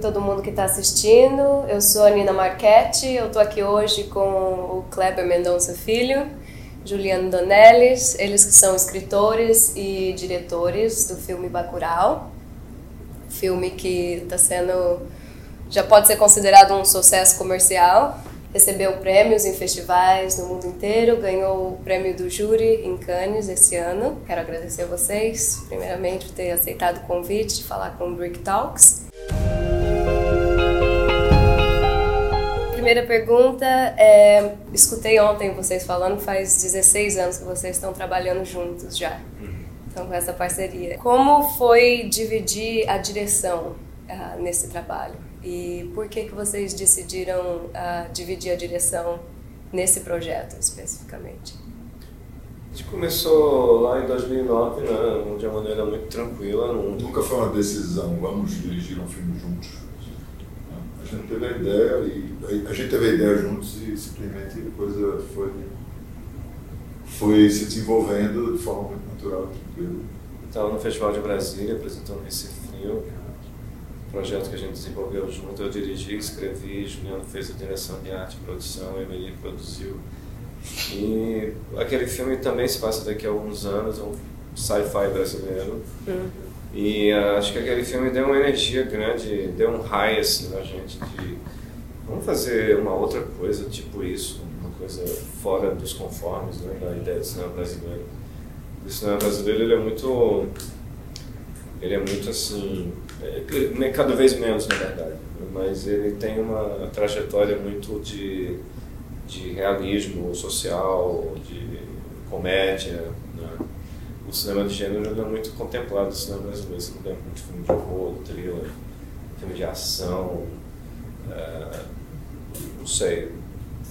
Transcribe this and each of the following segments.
todo mundo que está assistindo. Eu sou a Nina Marchetti, eu estou aqui hoje com o Kleber Mendonça Filho, Juliano Donelis, eles que são escritores e diretores do filme Bacurau, filme que está sendo já pode ser considerado um sucesso comercial. Recebeu prêmios em festivais no mundo inteiro, ganhou o prêmio do júri em Cannes esse ano. Quero agradecer a vocês, primeiramente, por ter aceitado o convite de falar com o Brick Talks. Primeira pergunta é: escutei ontem vocês falando, faz 16 anos que vocês estão trabalhando juntos já. Então, com essa parceria. Como foi dividir a direção uh, nesse trabalho? E por que, que vocês decidiram uh, dividir a direção nesse projeto especificamente? A gente começou lá em 2009, né, de uma maneira muito tranquila. Não... Nunca foi uma decisão, vamos dirigir um filme juntos. A gente teve a ideia e a gente teve a ideia juntos e simplesmente a coisa foi, foi se desenvolvendo de forma muito natural, tranquila. Estava no Festival de Brasília, apresentando Recife Frio, projeto que a gente desenvolveu junto. Eu dirigi, escrevi, Juliano fez a direção de arte e produção, a Emily produziu. E aquele filme também se passa daqui a alguns anos, é um sci-fi brasileiro. Uhum. E uh, acho que aquele filme deu uma energia grande, deu um high assim na gente de vamos fazer uma outra coisa, tipo isso, uma coisa fora dos conformes né, da ideia do cinema brasileiro. O cinema brasileiro ele é muito ele é muito assim é, cada vez menos, na verdade. Mas ele tem uma trajetória muito de, de realismo social, de comédia. Né? O cinema de gênero é muito contemplado no cinema brasileiro. Você vê muito filme de horror, thriller, filme de ação. É, não sei,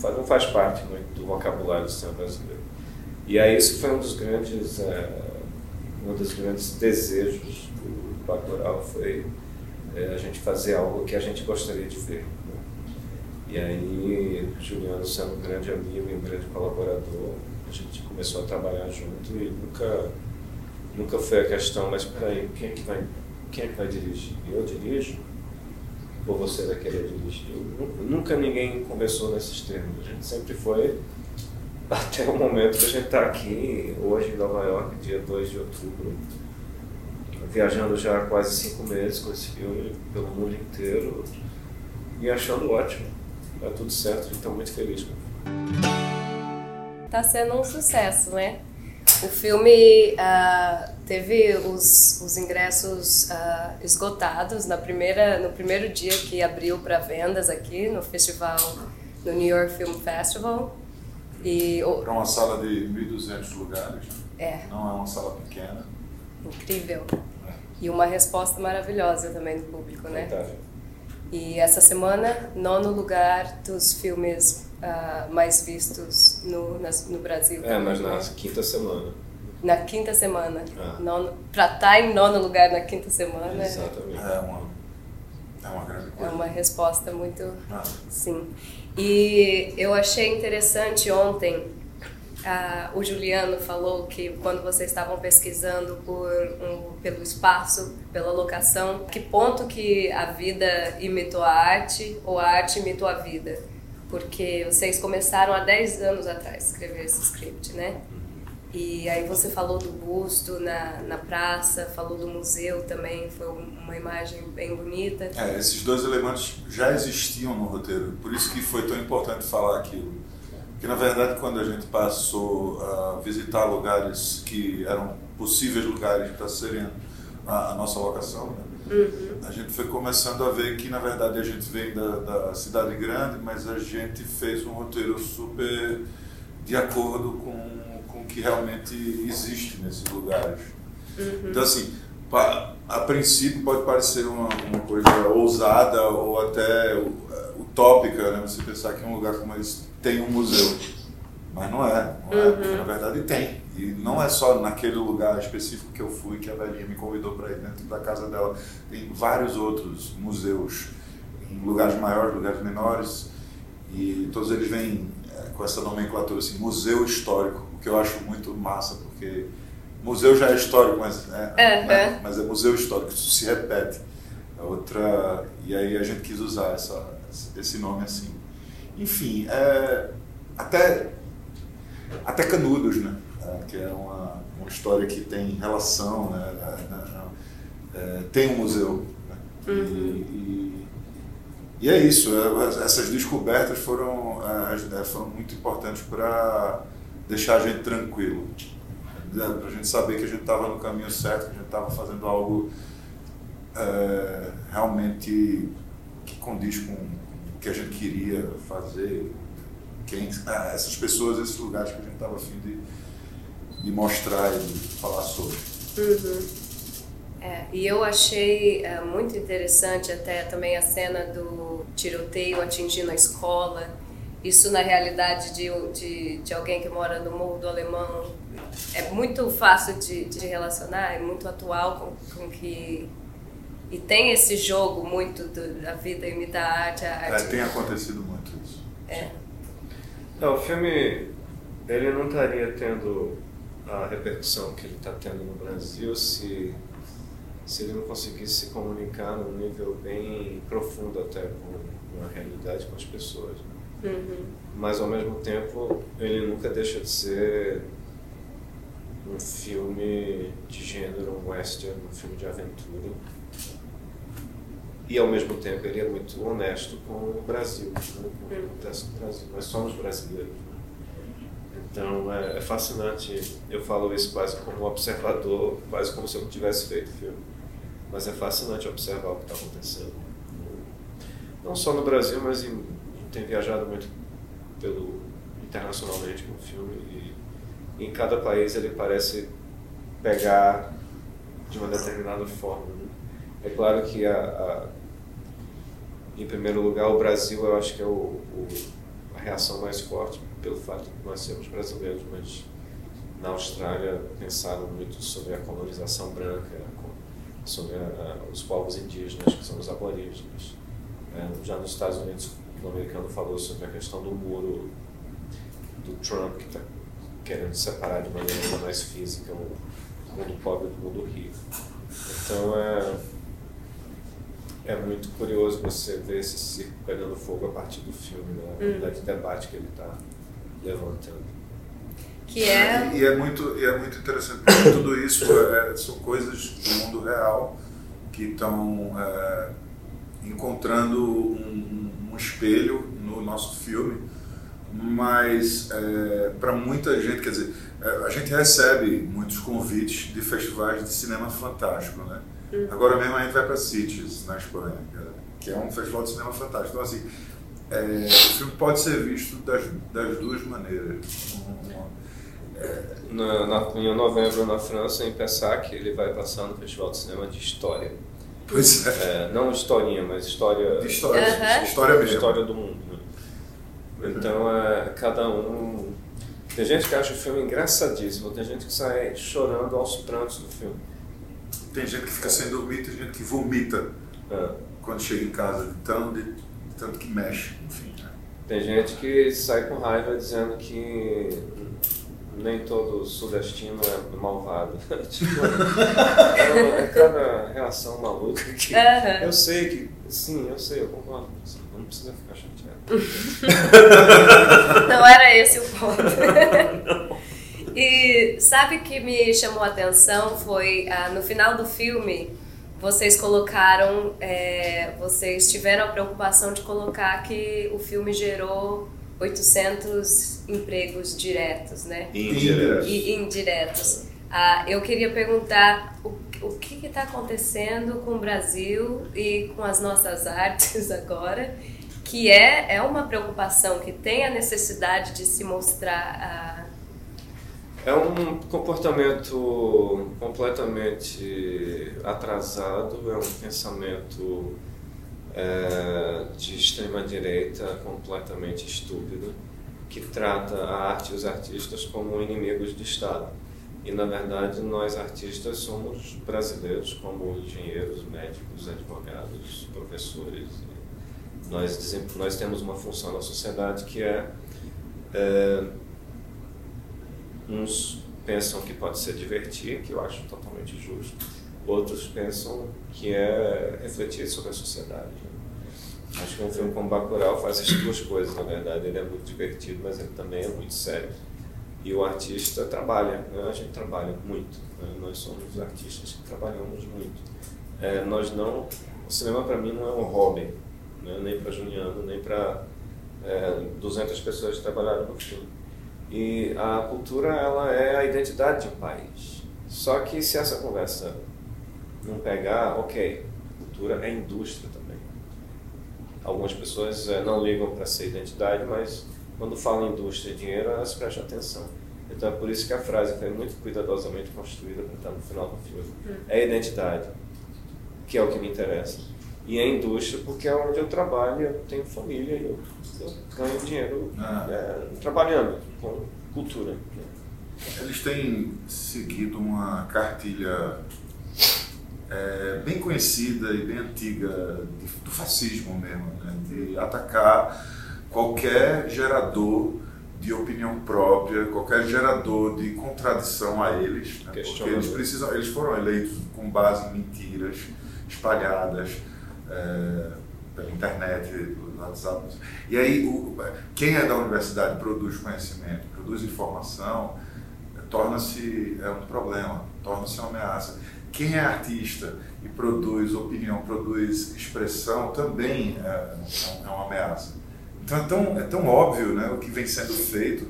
não faz parte muito do vocabulário do cinema brasileiro. E aí isso foi um dos grandes, é, um dos grandes desejos Bacurau foi é, a gente fazer algo que a gente gostaria de ver. Né? E aí, Juliano sendo um grande amigo e um grande colaborador, a gente começou a trabalhar junto e nunca, nunca foi a questão, mas peraí, quem é que vai, quem é que vai dirigir? Eu dirijo? Ou você vai querer dirigir? Nunca ninguém conversou nesses termos. A gente sempre foi até o momento que a gente está aqui, hoje em Nova York, dia 2 de outubro, viajando já há quase cinco meses com esse filme pelo mundo inteiro e achando ótimo. Tá tudo certo, gente está muito feliz com Tá sendo um sucesso, né? O filme uh, teve os, os ingressos uh, esgotados na primeira, no primeiro dia que abriu para vendas aqui no festival, no New York Film Festival. E, para uma sala de 1.200 lugares. É. Não é uma sala pequena. Incrível. E uma resposta maravilhosa também do público, né? E essa semana, nono lugar dos filmes uh, mais vistos no, no Brasil. É, mas na quinta semana. Na quinta semana. Ah. Nono, pra estar tá em nono lugar na quinta semana. Exatamente. É uma, é uma grande coisa. É uma resposta muito. Ah. Sim. E eu achei interessante ontem ah, o Juliano falou que quando vocês estavam pesquisando por um, pelo espaço, pela locação, que ponto que a vida imitou a arte ou a arte imitou a vida? Porque vocês começaram há 10 anos atrás a escrever esse script, né? E aí você falou do busto na, na praça, falou do museu também, foi uma imagem bem bonita. É, esses dois elementos já existiam no roteiro, por isso que foi tão importante falar aquilo que na verdade quando a gente passou a visitar lugares que eram possíveis lugares para serem a, a, nossa locação, né? uhum. a gente foi começando a ver que na verdade a gente vem da, da, cidade grande, mas a gente fez um roteiro super de acordo com, com o que realmente existe nesses lugares. Uhum. Então assim, a princípio pode parecer uma, uma coisa ousada ou até utópica, né? Você pensar que um lugar como esse tem um museu. Mas não é, não é uhum. na verdade tem. E não é só naquele lugar específico que eu fui que a velhinha me convidou para ir dentro da casa dela. Tem vários outros museus, em lugares maiores, lugares menores, e todos eles vêm é, com essa nomenclatura assim, museu histórico, o que eu acho muito massa, porque museu já é histórico, mas uhum. né? mas é museu histórico, isso se repete. Outra e aí a gente quis usar essa, esse nome assim. Enfim, é, até até Canudos, né? É, que é uma, uma história que tem relação, né? É, é, é tem um museu. Né? Uhum. E, e, e, é isso. É, essas descobertas foram foram muito importantes para deixar a gente tranquilo, né? para a gente saber que a gente estava no caminho certo, que a gente estava fazendo algo é, realmente que condiz com o que a gente queria fazer, quem, ah, essas pessoas, esses lugares que a gente estava afim de, de mostrar e de falar sobre. Uhum. É, e eu achei é, muito interessante até também a cena do tiroteio atingindo a escola. Isso na realidade de, de, de alguém que mora no Morro do Alemão é muito fácil de, de relacionar, é muito atual com, com que e tem esse jogo muito do, da vida imita a arte, a arte. É, tem acontecido muito isso. É. Não, o filme ele não estaria tendo a repercussão que ele está tendo no Brasil se, se ele não conseguisse se comunicar num nível bem profundo até com, a realidade, com as pessoas. Né? Uhum. Mas ao mesmo tempo ele nunca deixa de ser um filme de gênero, um western, um filme de aventura e ao mesmo tempo ele é muito honesto com o Brasil, né? com o que acontece no Brasil. Nós somos brasileiros. Né? Então é, é, fascinante, eu falo isso quase como observador, quase como se eu tivesse feito filme. Mas é fascinante observar o que está acontecendo. Não só no Brasil, mas em, tem viajado muito pelo internacionalmente com o filme e em cada país ele parece pegar de uma determinada forma. Né? É claro que a, a em primeiro lugar, o Brasil, eu acho que é o, o, a reação mais forte pelo fato de nós sermos brasileiros, mas na Austrália pensaram muito sobre a colonização branca, sobre a, os povos indígenas, que são os aborígenes. É, já nos Estados Unidos, o americano falou sobre a questão do muro do Trump, que está querendo separar de maneira mais física o mundo pobre do mundo rico. Então, é é muito curioso você ver esse circo pegando fogo a partir do filme, né? a hum. de debate que ele está levantando. Que é... E, e, é muito, e é muito interessante, porque tudo isso é, são coisas do mundo real que estão é, encontrando um, um, espelho no nosso filme, mas é, para muita gente, quer dizer, é, a gente recebe muitos convites de festivais de cinema fantástico, né? Uhum. Agora mesmo a gente vai para Cities, na Espanha, que é um festival de cinema fantástico. Então, assim, é, o filme pode ser visto das, das duas maneiras. É... Na, na, em novembro, na França, em Pessac, ele vai passar no Festival de Cinema de História. Pois é. é não historinha, mas história. De história, uhum. história mesmo. História do mundo. Né? Então, é, cada um. Tem gente que acha o filme engraçadíssimo, tem gente que sai chorando aos prantos do filme. Tem gente que fica sem dormir, tem gente que vomita é. quando chega em casa, tão de, tanto que mexe, enfim. Né? Tem gente que sai com raiva dizendo que nem todo sudestino é malvado. tipo, é, é cada reação maluca que. Uhum. Eu sei que. Sim, eu sei, eu concordo com você. Não precisa ficar chateado. Não era esse o ponto. E sabe que me chamou a atenção foi ah, no final do filme vocês colocaram, é, vocês tiveram a preocupação de colocar que o filme gerou 800 empregos diretos, né? Indiretos. E indiretos. Ah, eu queria perguntar o, o que está acontecendo com o Brasil e com as nossas artes agora, que é, é uma preocupação, que tem a necessidade de se mostrar ah, é um comportamento completamente atrasado, é um pensamento é, de extrema-direita completamente estúpido, que trata a arte e os artistas como inimigos do Estado. E, na verdade, nós artistas somos brasileiros, como engenheiros, médicos, advogados, professores. Nós, nós temos uma função na sociedade que é, é Uns pensam que pode ser divertir, que eu acho totalmente justo. outros pensam que é refletir sobre a sociedade. Né? Acho que um filme como Bacurau faz as duas coisas, na verdade. Ele é muito divertido, mas ele também é muito sério. E o artista trabalha, né? a gente trabalha muito. Né? Nós somos artistas que trabalhamos muito. É, nós não, o cinema para mim não é um hobby, né? nem para Juliano, nem para é, 200 pessoas que trabalharam no filme. E a cultura ela é a identidade de um país. Só que se essa conversa não pegar, ok, cultura é indústria também. Algumas pessoas é, não ligam para ser identidade, mas quando falam indústria e dinheiro, elas prestam atenção. Então é por isso que a frase foi muito cuidadosamente construída para estar no final do filme. Hum. É identidade, que é o que me interessa. E é indústria porque é onde eu trabalho, eu tenho família e eu, eu ganho dinheiro ah. é, trabalhando com cultura. Eles têm seguido uma cartilha é, bem conhecida e bem antiga do fascismo mesmo, né? de atacar qualquer gerador de opinião própria, qualquer gerador de contradição a eles, né? porque eles precisam, eles foram eleitos com base em mentiras espalhadas é, pela internet, pelo WhatsApp. E aí, o, quem é da universidade produz conhecimento, produz informação, torna-se é um problema, torna-se uma ameaça. Quem é artista e produz opinião, produz expressão, também é, é uma ameaça. Então é tão, é tão óbvio né, o que vem sendo feito.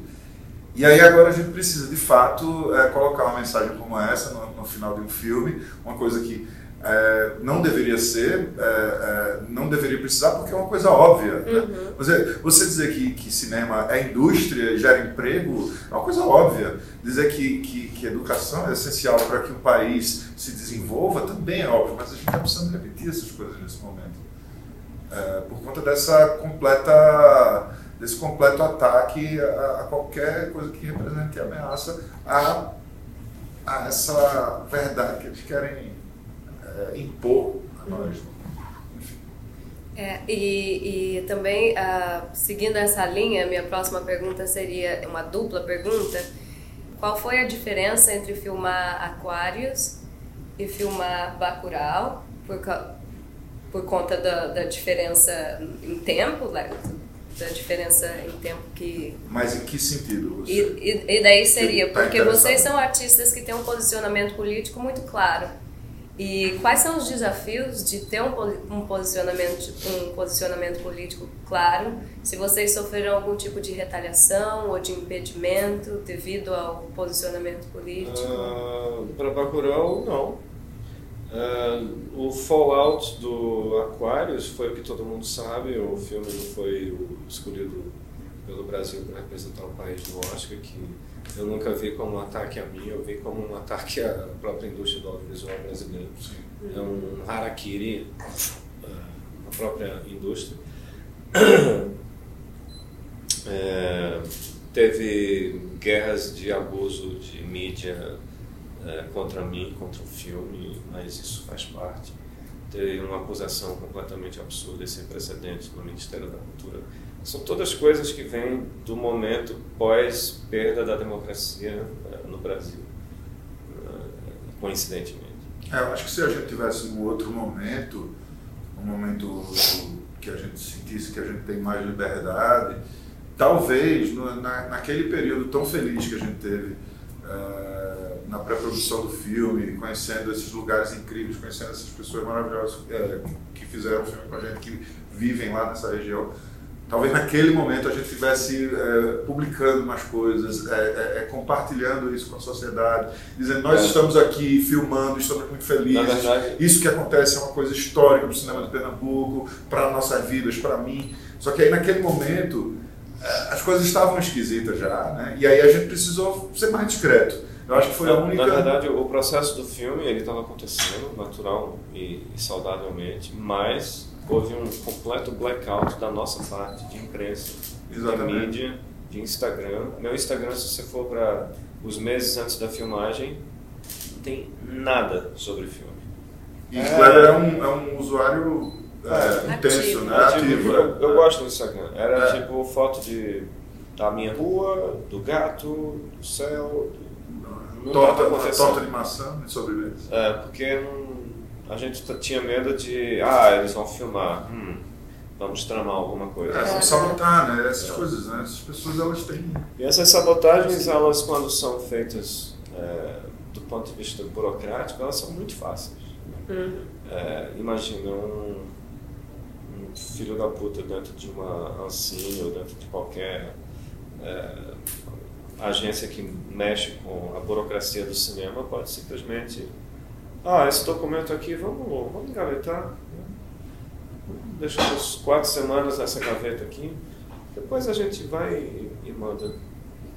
E aí agora a gente precisa, de fato, é, colocar uma mensagem como essa no, no, final de um filme, uma coisa que é, não deveria ser, é, é não deveria precisar, porque é uma coisa óbvia. Né? Uhum. Né? Você, você dizer que, que cinema é indústria, gera emprego, é uma coisa óbvia. Dizer que, que, que educação é essencial para que o país se desenvolva também é óbvio, mas a gente está precisando repetir essas coisas nesse momento é, por conta dessa completa, desse completo ataque a, a, qualquer coisa que represente ameaça a, a essa verdade que eles querem é, impor a nós. É, e, e também, uh, seguindo essa linha, minha próxima pergunta seria uma dupla pergunta. Qual foi a diferença entre filmar Aquários e filmar Bacurau? Por, por conta da, da diferença em tempo, né? da diferença em tempo que. Mas em que sentido? Você... E, e, e daí seria, tá porque vocês são artistas que têm um posicionamento político muito claro. E quais são os desafios de ter um, um, posicionamento, um posicionamento político claro? Se vocês sofreram algum tipo de retaliação ou de impedimento devido ao posicionamento político? Uh, Para Bacurau, não Uh, o Fallout do Aquarius foi o que todo mundo sabe, o filme foi escolhido pelo Brasil para representar o país no Oscar, que eu nunca vi como um ataque a mim, eu vi como um ataque à própria indústria do audiovisual brasileiro. É um harakiri uh, própria indústria. É, teve guerras de abuso de mídia é, contra mim, contra o filme, mas isso faz parte. Teve uma acusação completamente absurda e sem precedentes no Ministério da Cultura. São todas coisas que vêm do momento pós perda da democracia é, no Brasil, é, coincidentemente. É, eu acho que se a gente tivesse um outro momento, um momento que a gente sentisse que a gente tem mais liberdade, talvez no, na, naquele período tão feliz que a gente teve. Uh, na pré-produção do filme, conhecendo esses lugares incríveis, conhecendo essas pessoas maravilhosas é, que fizeram o filme com a gente, que vivem lá nessa região. Talvez naquele momento a gente estivesse é, publicando mais coisas, é, é, é compartilhando isso com a sociedade, dizendo nós é. estamos aqui filmando, estamos muito felizes. Verdade, isso que acontece é uma coisa histórica para o cinema de Pernambuco, para nossas vidas, para mim. Só que aí naquele momento as coisas estavam esquisitas já, né? E aí a gente precisou ser mais discreto. Eu acho que foi a única. Na verdade, o processo do filme ele estava acontecendo natural e, e saudavelmente, mas houve um completo blackout da nossa parte de imprensa, Exatamente. de mídia, de Instagram. Meu Instagram, se você for para os meses antes da filmagem, não tem nada sobre o filme. E é... Kleber é um, é um usuário é, intenso, né? Ativo. Eu, eu, gosto do Instagram. Era é. tipo foto de, da minha rua, do gato, do céu, do não torta, torta de maçã de sobremesa. É, porque não- a gente tinha medo de, ah, eles vão filmar, hum, vamos tramar alguma coisa. É, vamos sabotar, né? Essas coisas, né? Essas pessoas, elas têm... E essas sabotagens, elas quando são feitas é, do ponto de vista burocrático, elas são muito fáceis. Uhum. É, imagina um, um filho da puta dentro de uma Ancine ou dentro de qualquer é, agência que mexe com a burocracia do cinema pode simplesmente ah, esse documento aqui, vamos, vamos engavetar. Vamos deixar uns quatro semanas nessa gaveta aqui. Depois a gente vai e, e manda.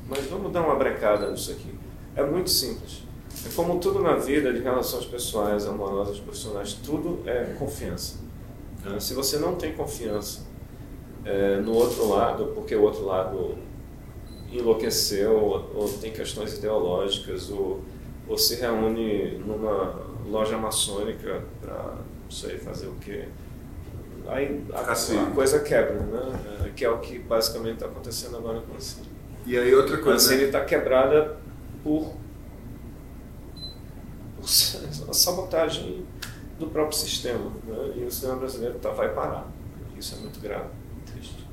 Mas vamos dar uma brecada nisso aqui. É muito simples. É como tudo na vida, de relações pessoais, amorosas, profissionais, tudo é confiança. né? Se você não tem confiança é, no outro lado, porque o outro lado enlouqueceu, ou, ou tem questões ideológicas, ou, ou se reúne numa loja maçônica para não sei fazer o quê. Aí a, Assim. a coisa quebra, né? É, Que é o que basicamente está acontecendo agora com a Cine. E aí outra A coisa... Cine né? está quebrada por, por a sabotagem do próprio sistema. Né? E o cinema brasileiro tá, vai parar. Isso é muito grave, triste.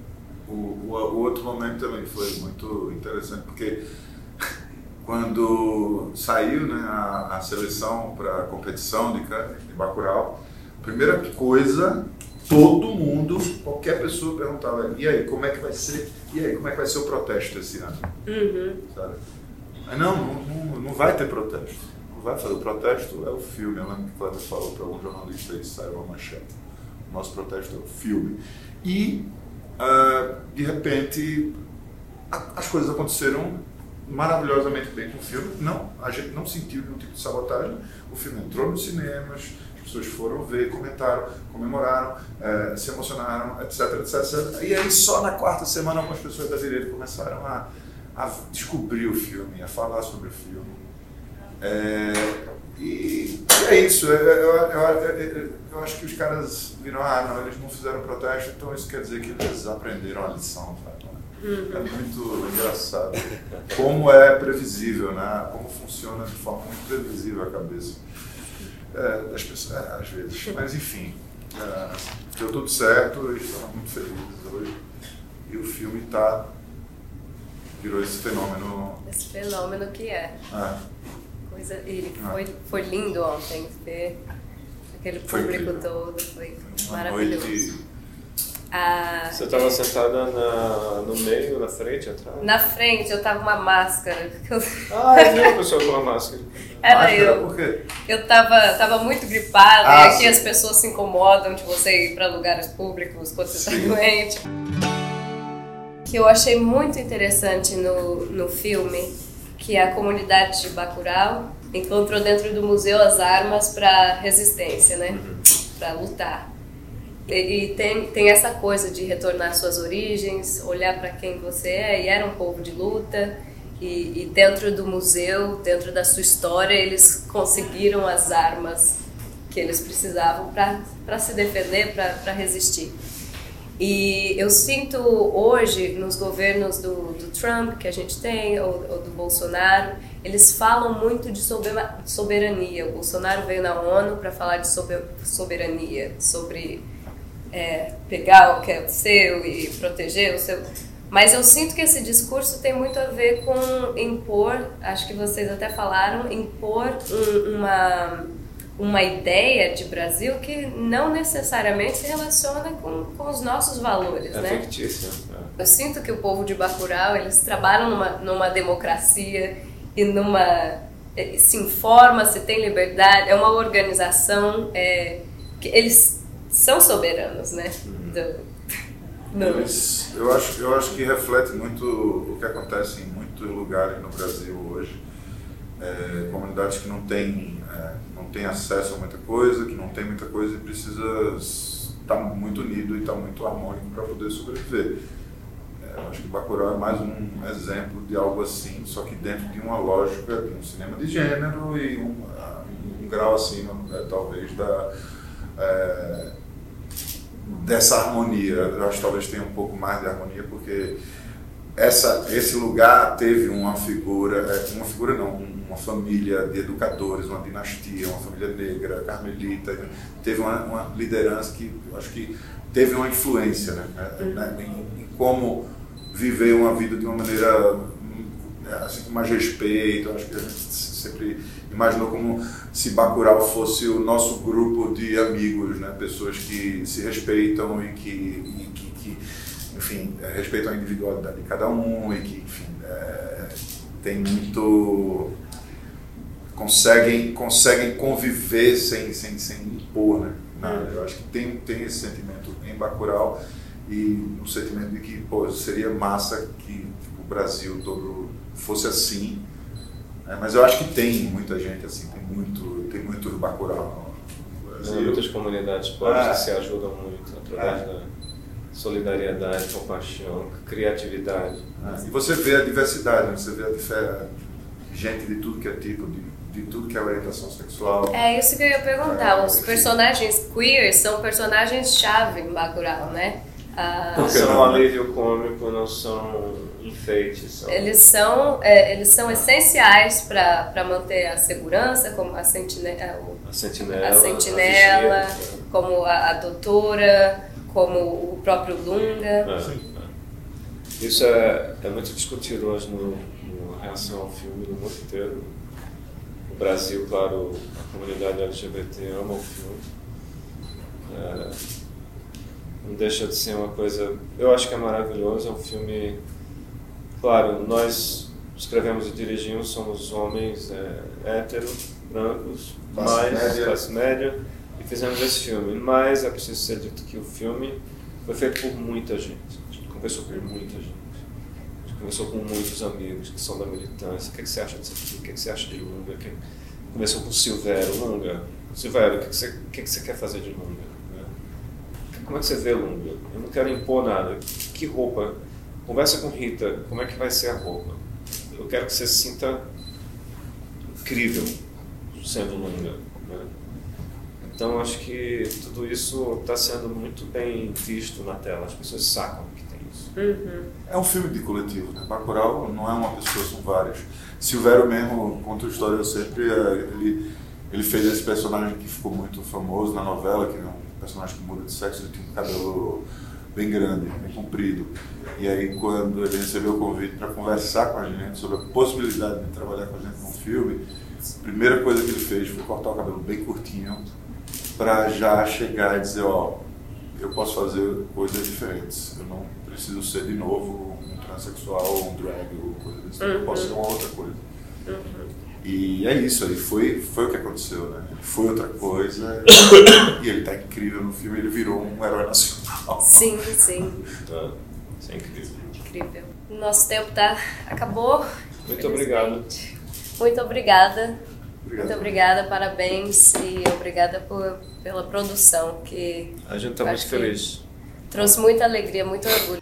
O, o, o outro momento também foi muito interessante, porque quando saiu né, a, a seleção para a competição de, de Bacurau, a primeira coisa, todo mundo, qualquer pessoa perguntava, e aí, como é que vai ser, e aí, como é que vai ser o protesto esse ano? Uhum. Sabe? Não, não, não, vai ter protesto. Não vai fazer. O protesto é o filme. Eu lembro que o Cleber falou para algum jornalista aí, saiu uma manchete. O nosso protesto é o filme. E, ah, de repente, a- as coisas aconteceram maravilhosamente bem com o filme. Não, a gente não sentiu nenhum tipo de sabotagem. O filme entrou nos cinemas, as pessoas foram ver, comentaram, comemoraram, eh, se emocionaram, etc, etc, etc. E aí, só na quarta semana, algumas pessoas da direita começaram a, a descobrir o filme, a falar sobre o filme. É, e, e é isso. Eu, eu, eu- eu- acho que os caras viram, ah, não, eles não fizeram protesto, então isso quer dizer que eles aprenderam a lição. Sabe? É muito engraçado. Como é previsível, né? Como funciona de forma muito previsível a cabeça é, das pessoas, é, às vezes. Mas enfim, é, deu tudo certo, estamos muito felizes hoje. E o filme tá, virou esse fenômeno. Esse fenômeno que é. é, Coisa, e Ah. foi, foi lindo ontem ver aquele Foi público todo, foi uma maravilhoso. noite. Ah, Você estava sentada na, no meio, na frente, atrás? na frente eu tava com uma máscara. Ah, eu vi uma pessoa com uma máscara. Era Máscara, eu. Por quê? Eu tava, tava muito gripada Ah, e aqui sim. as pessoas se incomodam de você ir para lugares públicos quando você está doente. Que eu achei muito interessante no, no filme, que a comunidade de Bacurau encontrou dentro do museu as armas para resistência, né? Para lutar. E, tem, tem essa coisa de retornar às suas origens, olhar para quem você é, e era um povo de luta. E, e dentro do museu, dentro da sua história, eles conseguiram as armas que eles precisavam para se defender, para resistir. E eu sinto hoje, nos governos do, do Trump que a gente tem, ou, ou do Bolsonaro, eles falam muito de sober- soberania. O Bolsonaro veio na ONU para falar de sober- soberania, sobre é, pegar o que é seu e proteger o seu. Mas eu sinto que esse discurso tem muito a ver com impor, acho que vocês até falaram, impor um- uma, uma ideia de Brasil que não necessariamente se relaciona com, com os nossos valores, É né? fictícia. Eu sinto que o povo de Bacurau, eles trabalham numa, numa democracia e numa... se informa, se tem liberdade, é uma organização é, que eles são soberanos, né? Do, no- Eles, eu, acho, eu acho que reflete muito o que acontece em muitos lugares no Brasil hoje. É, comunidades que não têm, é, não têm acesso a muita coisa, que não tem muita coisa e precisa estar muito unido e estar muito harmônico para poder sobreviver. É, eu acho que Bacurau é mais um exemplo de algo assim, só que dentro de uma lógica de um cinema de gênero e um, um grau acima, é, talvez, da, é, dessa harmonia. Eu acho que talvez tenha um pouco mais de harmonia, porque essa, esse lugar teve uma figura, é, uma figura não, um, uma família de educadores, uma dinastia, uma família negra, carmelita, teve uma, uma liderança que acho que teve uma influência né, né, em, em, como viver uma vida de uma maneira assim, com mais respeito. Acho que a gente sempre imaginou como se Bacurau fosse o nosso grupo de amigos, né, pessoas que se respeitam e que, e que, que enfim, respeitam a individualidade de cada um e que, enfim, é, tem muito conseguem conseguem conviver sem sem, sem impor né Nada. eu acho que tem tem esse sentimento em Bacurau e um sentimento de que pô seria massa que tipo, o Brasil todo fosse assim né? mas eu acho que tem muita gente assim tem muito tem muito Bacurau no Brasil. muitas comunidades pobres ah. que se ajudam muito através ah. da solidariedade compaixão criatividade ah. e você vê a diversidade né? você vê a diferença gente de tudo que é tipo, de, de tudo que é orientação sexual. É isso que eu ia perguntar. É, Os personagens queer são personagens-chave em Bacurau, né? Ah, não são alívio cômico, não são enfeites. São... Eles são, é, eles são essenciais para manter a segurança, como a sentinela, a sentinela, a sentinela a como a, a, doutora, como o próprio Lunga. É, é. Isso é, é muito discutido hoje no, reação ao filme no mundo inteiro. O Brasil, claro, a comunidade LGBT ama o filme. É, não deixa de ser uma coisa. Eu acho que é maravilhoso. É um filme. Claro, nós escrevemos e dirigimos, somos homens é, héteros, brancos, classe mais média. classe média, e fizemos esse filme. Mas é preciso ser dito que o filme foi feito por muita gente. A gente conversou com muita gente conversou com muitos amigos que são da militância. O que, é que você acha disso aqui? O que, é que você acha de Lunga? Que... Conversou com o Silvério. Lunga, Silvério, o que, é que, você, o que, é que você quer fazer de Lunga? Como é que você vê Lunga? Eu não quero impor nada. Que roupa? Conversa com Rita. Como é que vai ser a roupa? Eu quero que você se sinta incrível sendo Lunga. Né? Então acho que tudo isso está sendo muito bem visto na tela. As pessoas sacam Uhum. É um filme de coletivo, né? Bacurau não é uma pessoa, são várias. Silvério mesmo conta a história, sempre, é, ele, ele fez esse personagem que ficou muito famoso na novela, que é um personagem que muda de sexo, ele tinha um cabelo bem grande, bem comprido. E aí quando ele recebeu o convite para conversar com a gente sobre a possibilidade de trabalhar com a gente num filme, a primeira coisa que ele fez foi cortar o cabelo bem curtinho para já chegar e dizer, ó, eu posso fazer coisas diferentes. Eu não preciso ser de novo um transexual um drag ou coisa desse tipo. Uhum. Eu posso ser uma outra coisa. Uhum. E é isso, aí foi, foi o que aconteceu, né? Ele foi outra coisa e ele tá incrível no filme, ele virou um herói nacional. Sim, sim. Tá. Isso é incrível. Incrível. Nosso tempo tá acabou. Muito obrigado. Muito obrigada. Obrigado. Muito obrigada, parabéns e obrigada por, pela produção que a gente está muito feliz. Trouxe muita alegria, muito orgulho.